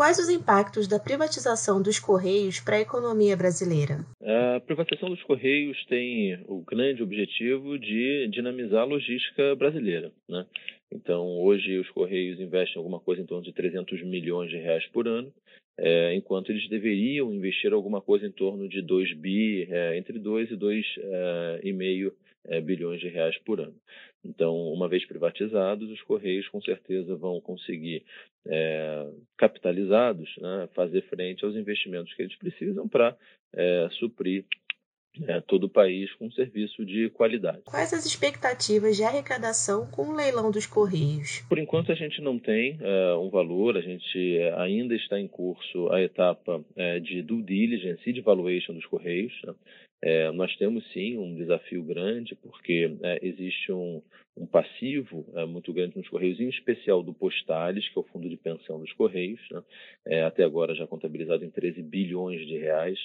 quais os impactos da privatização dos Correios para a economia brasileira? A privatização dos Correios tem o grande objetivo de dinamizar a logística brasileira. Né? Então, hoje os Correios investem alguma coisa em torno de 300 milhões de reais por ano, é, enquanto eles deveriam investir alguma coisa em torno de 2 bi, é, entre 2 e 2,5 é, é, bilhões de reais por ano. Então, uma vez privatizados, os Correios com certeza vão conseguir, é, capitalizados, né, fazer frente aos investimentos que eles precisam para é, suprir é, todo o país com um serviço de qualidade. Quais as expectativas de arrecadação com o leilão dos Correios? Por enquanto, a gente não tem é, um valor, a gente ainda está em curso a etapa é, de due diligence e de valuation dos Correios. Né? É, nós temos sim um desafio grande, porque é, existe um, um passivo é, muito grande nos Correios, em especial do Postales, que é o fundo de pensão dos Correios, né? É, até agora já contabilizado em 13 bilhões de reais.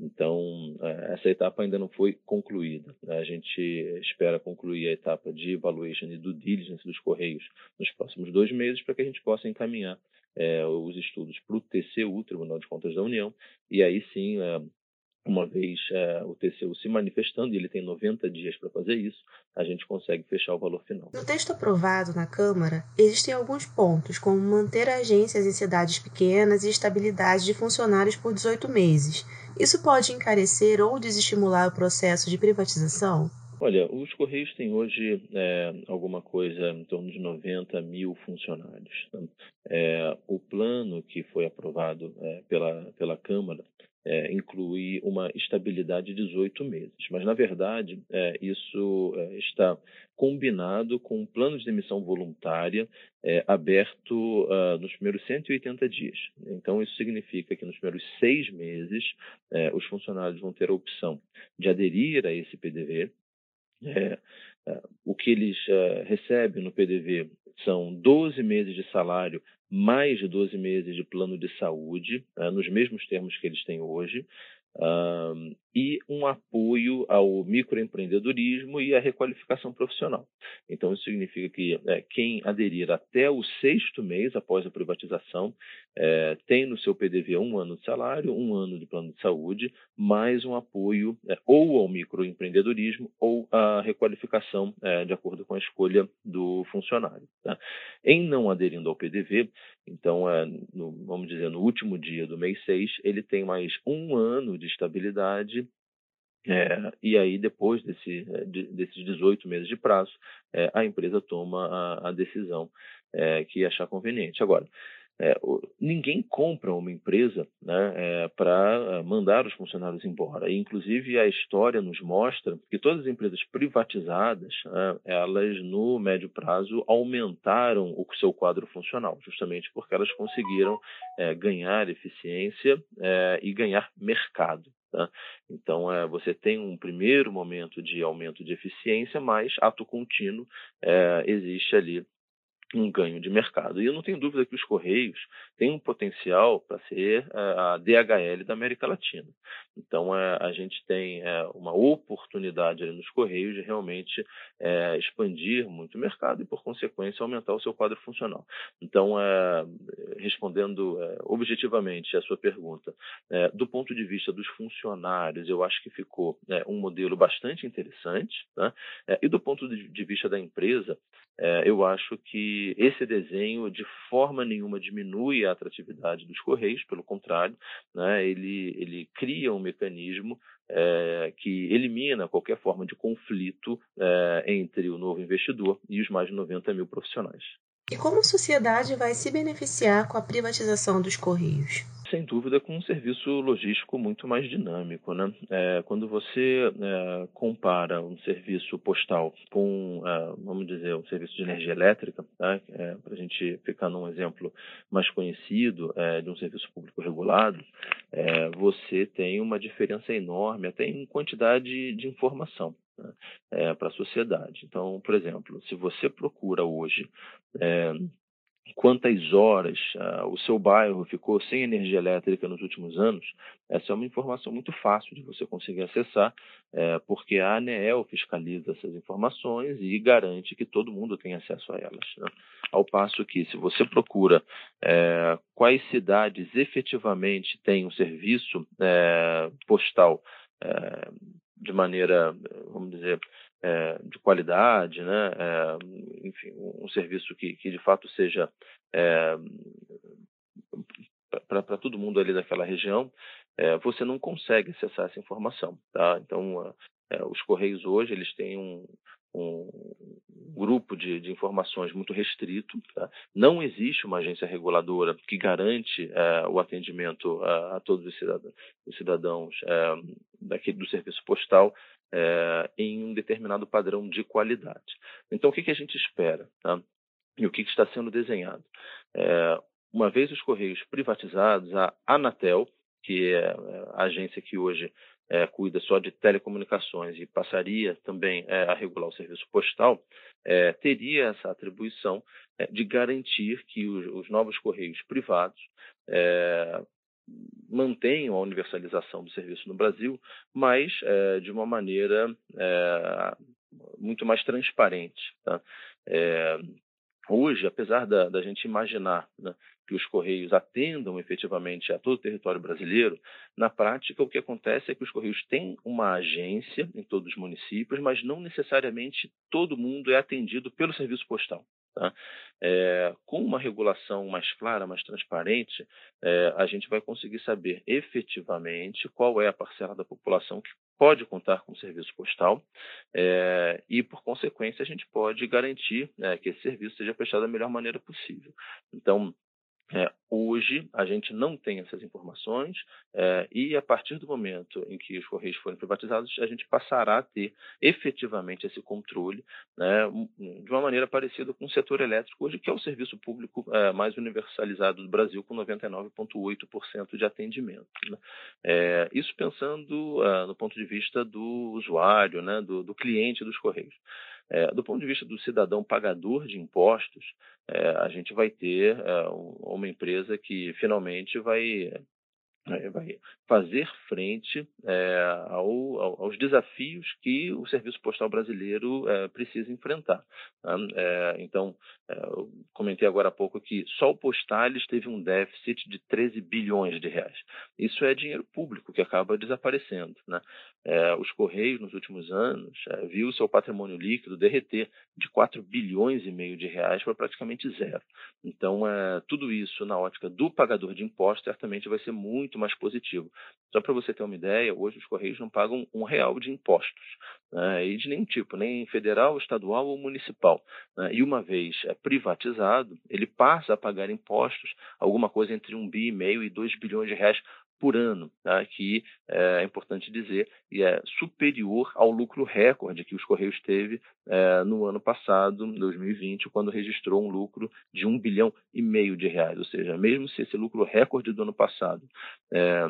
Então, é, essa etapa ainda não foi concluída. Né? A gente espera concluir a etapa de evaluation e do diligence dos Correios nos próximos dois meses, para que a gente possa encaminhar é, os estudos para o TCU, Tribunal de Contas da União, e aí sim uma vez é, o TCU se manifestando, e ele tem 90 dias para fazer isso, a gente consegue fechar o valor final. No texto aprovado na Câmara, existem alguns pontos, como manter agências em cidades pequenas e estabilidade de funcionários por 18 meses. Isso pode encarecer ou desestimular o processo de privatização? Olha, os Correios têm hoje é, alguma coisa em torno de 90 mil funcionários. É, o plano que foi aprovado pela, pela Câmara é, inclui uma estabilidade de 18 meses. Mas, na verdade, é, isso é, está combinado com um plano de demissão voluntária é, aberto uh, nos primeiros 180 dias. Então, isso significa que nos primeiros seis meses, é, os funcionários vão ter a opção de aderir a esse PDV. É, o que eles recebem no PDV são 12 meses de salário mais de 12 meses de plano de saúde, uh, nos mesmos termos que eles têm hoje, e um apoio ao microempreendedorismo e à requalificação profissional. Então, isso significa que é, quem aderir até o sexto mês após a privatização é, tem no seu PDV um ano de salário, um ano de plano de saúde, mais um apoio é, ou ao microempreendedorismo ou à requalificação é, de acordo com a escolha do funcionário. Tá? Em não aderindo ao PDV, então, é, no, vamos dizer, no último dia do mês 6, ele tem mais um ano de estabilidade é, e aí, depois desse, de, desses 18 meses de prazo, é, a empresa toma a, a decisão é, que achar conveniente. Agora, é, ninguém compra uma empresa né, para mandar os funcionários embora. E, inclusive, a história nos mostra que todas as empresas privatizadas, né, elas, no médio prazo, aumentaram o seu quadro funcional, justamente porque elas conseguiram ganhar eficiência e ganhar mercado. Tá? Então, é, você tem um primeiro momento de aumento de eficiência, mas ato contínuo é, existe ali um ganho de mercado. E eu não tenho dúvida que os Correios têm um potencial para ser é, a DHL da América Latina. Então, é, a gente tem é, uma oportunidade nos Correios de realmente expandir muito o mercado e, por consequência, aumentar o seu quadro funcional. Então, respondendo objetivamente a sua pergunta, do ponto de vista dos funcionários, eu acho que ficou um modelo bastante interessante. Né? e do ponto de vista da empresa, eu acho que esse desenho de forma nenhuma diminui a atratividade dos Correios, pelo contrário, né, ele, ele cria um mecanismo é, que elimina qualquer forma de conflito é, entre o novo investidor e os mais de 90 mil profissionais. E como a sociedade vai se beneficiar com a privatização dos Correios? sem dúvida, com um serviço logístico muito mais dinâmico. Né? É, quando você é, compara um serviço postal com, é, vamos dizer, um serviço de energia elétrica, tá? É, para a gente ficar num exemplo mais conhecido é, de um serviço público regulado, é, você tem uma diferença enorme até em quantidade de informação. Né? para a sociedade. Então, por exemplo, se você procura hoje quantas horas uh, o seu bairro ficou sem energia elétrica nos últimos anos, essa é uma informação muito fácil de você conseguir acessar, é, porque a ANEEL fiscaliza essas informações e garante que todo mundo tem acesso a elas. Né? Ao passo que, se você procura é, quais cidades efetivamente têm um serviço é, postal é, de maneira, vamos dizer, é, de qualidade, né? É, enfim, um serviço que, que de fato seja é, para todo mundo ali daquela região, é, você não consegue acessar essa informação, tá? Então, é, os correios hoje eles têm um, um grupo de, de, informações muito restrito. Tá? Não existe uma agência reguladora que garante é, o atendimento a, a todos os cidadãos, os cidadãos é, daquele, do serviço postal é, em um determinado padrão de qualidade. Então, o que, que a gente espera? Tá? E o que, que, está sendo desenhado? É, uma vez os Correios privatizados, a Anatel, que é a agência que hoje é, cuida só de telecomunicações e passaria também é, a regular o serviço postal, é, teria essa atribuição é, de garantir que os, os novos correios privados é, mantenham a universalização do serviço no Brasil, mas é, de uma maneira muito mais transparente. Tá? Hoje, apesar da, da gente imaginar né, que os Correios atendam efetivamente a todo o território brasileiro, na prática o que acontece é que os Correios têm uma agência em todos os municípios, mas não necessariamente todo mundo é atendido pelo serviço postal. Tá? É, com uma regulação mais clara, mais transparente, é, a gente vai conseguir saber efetivamente qual é a parcela da população que pode contar com o serviço postal é, e, por consequência, a gente pode garantir né, que esse serviço seja prestado da melhor maneira possível. Então, é, hoje a gente não tem essas informações é, e a partir do momento em que os correios forem privatizados a gente passará a ter efetivamente esse controle né, de uma maneira parecida com o setor elétrico hoje que é o serviço público é, mais universalizado do Brasil com 99,8% de atendimento. Né. É, isso pensando é, no ponto de vista do usuário, né, do, do cliente dos correios. É, do ponto de vista do cidadão pagador de impostos, é, a gente vai ter é, uma empresa que finalmente vai vai fazer frente é, ao, ao, aos desafios que o serviço postal brasileiro é, precisa enfrentar. É, então, comentei agora há pouco que só o Postales teve um déficit de 13 bilhões de reais. Isso é dinheiro público que acaba desaparecendo. Né? Os Correios, nos últimos anos, viu seu patrimônio líquido derreter de 4 bilhões e meio de reais para praticamente zero. Então, tudo isso, na ótica do pagador de impostos, certamente vai ser muito mais positivo. Só para você ter uma ideia, hoje os Correios não pagam um real de impostos, né, e de nenhum tipo, nem federal, estadual ou municipal. Né, e uma vez é, privatizado, ele passa a pagar impostos, alguma coisa entre um bi e meio e dois bilhões de reais por ano, tá? que é, é importante dizer, e é superior ao lucro recorde que os Correios teve é, no ano passado, 2020, quando registrou um lucro de um bilhão e meio de reais. Ou seja, mesmo se esse lucro recorde do ano passado é,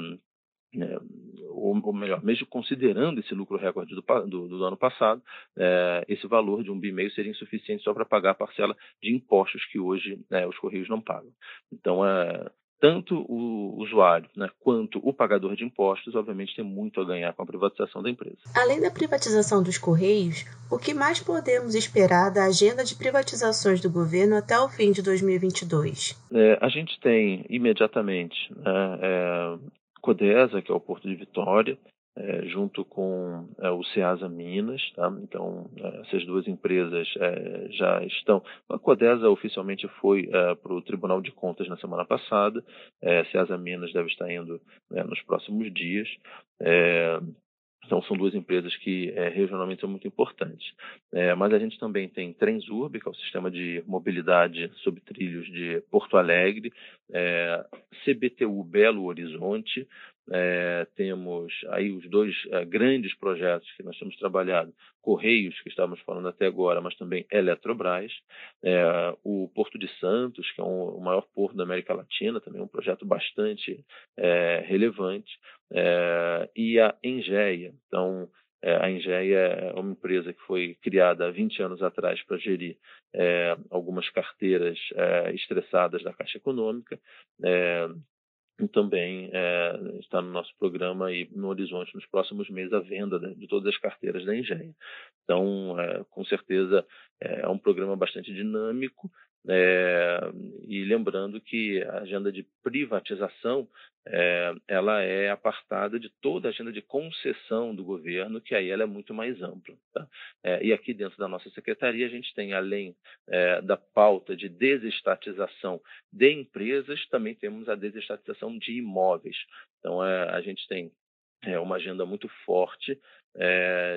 é, ou, ou, melhor, mesmo considerando esse lucro recorde do, do, do ano passado, é, esse valor de um bi meio seria insuficiente só para pagar a parcela de impostos que hoje né, os Correios não pagam. Então, é, tanto o usuário né, quanto o pagador de impostos, obviamente, tem muito a ganhar com a privatização da empresa. Além da privatização dos Correios, o que mais podemos esperar da agenda de privatizações do governo até o fim de 2022? É, a gente tem imediatamente né, é, Codesa, que é o Porto de Vitória, é, junto com é, o Ceasa Minas. Tá? Então, é, essas duas empresas é, já estão. A Codesa oficialmente foi para o Tribunal de Contas na semana passada, é, Ceasa Minas deve estar indo né, nos próximos dias. Então, são duas empresas que é, regionalmente são muito importantes. É, mas a gente também tem Transurb, que é o sistema de mobilidade sobre trilhos de Porto Alegre, é, CBTU Belo Horizonte, é, temos aí os dois é, grandes projetos que nós temos trabalhado, Correios, que estávamos falando até agora, mas também Eletrobras, é, o Porto de Santos, que é um, o maior porto da América Latina, também um projeto bastante é, relevante, é, e a Engeia. Então, É, a Engeia é uma empresa que foi criada há 20 anos atrás para gerir algumas carteiras estressadas da Caixa Econômica. É, também é, está no nosso programa e no horizonte nos próximos meses a venda de, todas as carteiras da Engenha. Então, com certeza, é um programa bastante dinâmico é, e lembrando que a agenda de privatização é, ela é apartada de toda a agenda de concessão do governo, que aí ela é muito mais ampla. Tá? É, e aqui dentro da nossa secretaria a gente tem, além é, da pauta de desestatização de empresas, também temos a desestatização de imóveis. Então a gente tem uma agenda muito forte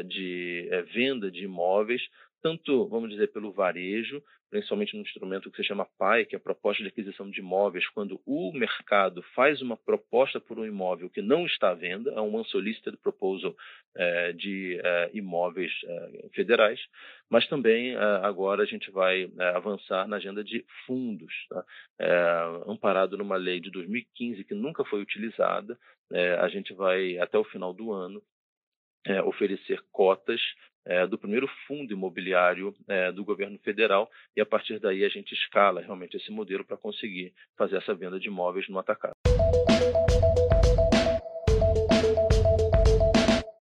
de venda de imóveis, tanto, vamos dizer, pelo varejo, principalmente no instrumento que se chama PAI, que é a proposta de aquisição de imóveis, quando o mercado faz uma proposta por um imóvel que não está à venda, é um unsolicited proposal é, de é, imóveis é, federais, mas também agora a gente vai avançar na agenda de fundos, tá? amparado numa lei de 2015 que nunca foi utilizada, a gente vai, até o final do ano, oferecer cotas é, do primeiro fundo imobiliário é, do governo federal e a partir daí a gente escala realmente esse modelo para conseguir fazer essa venda de imóveis no atacado.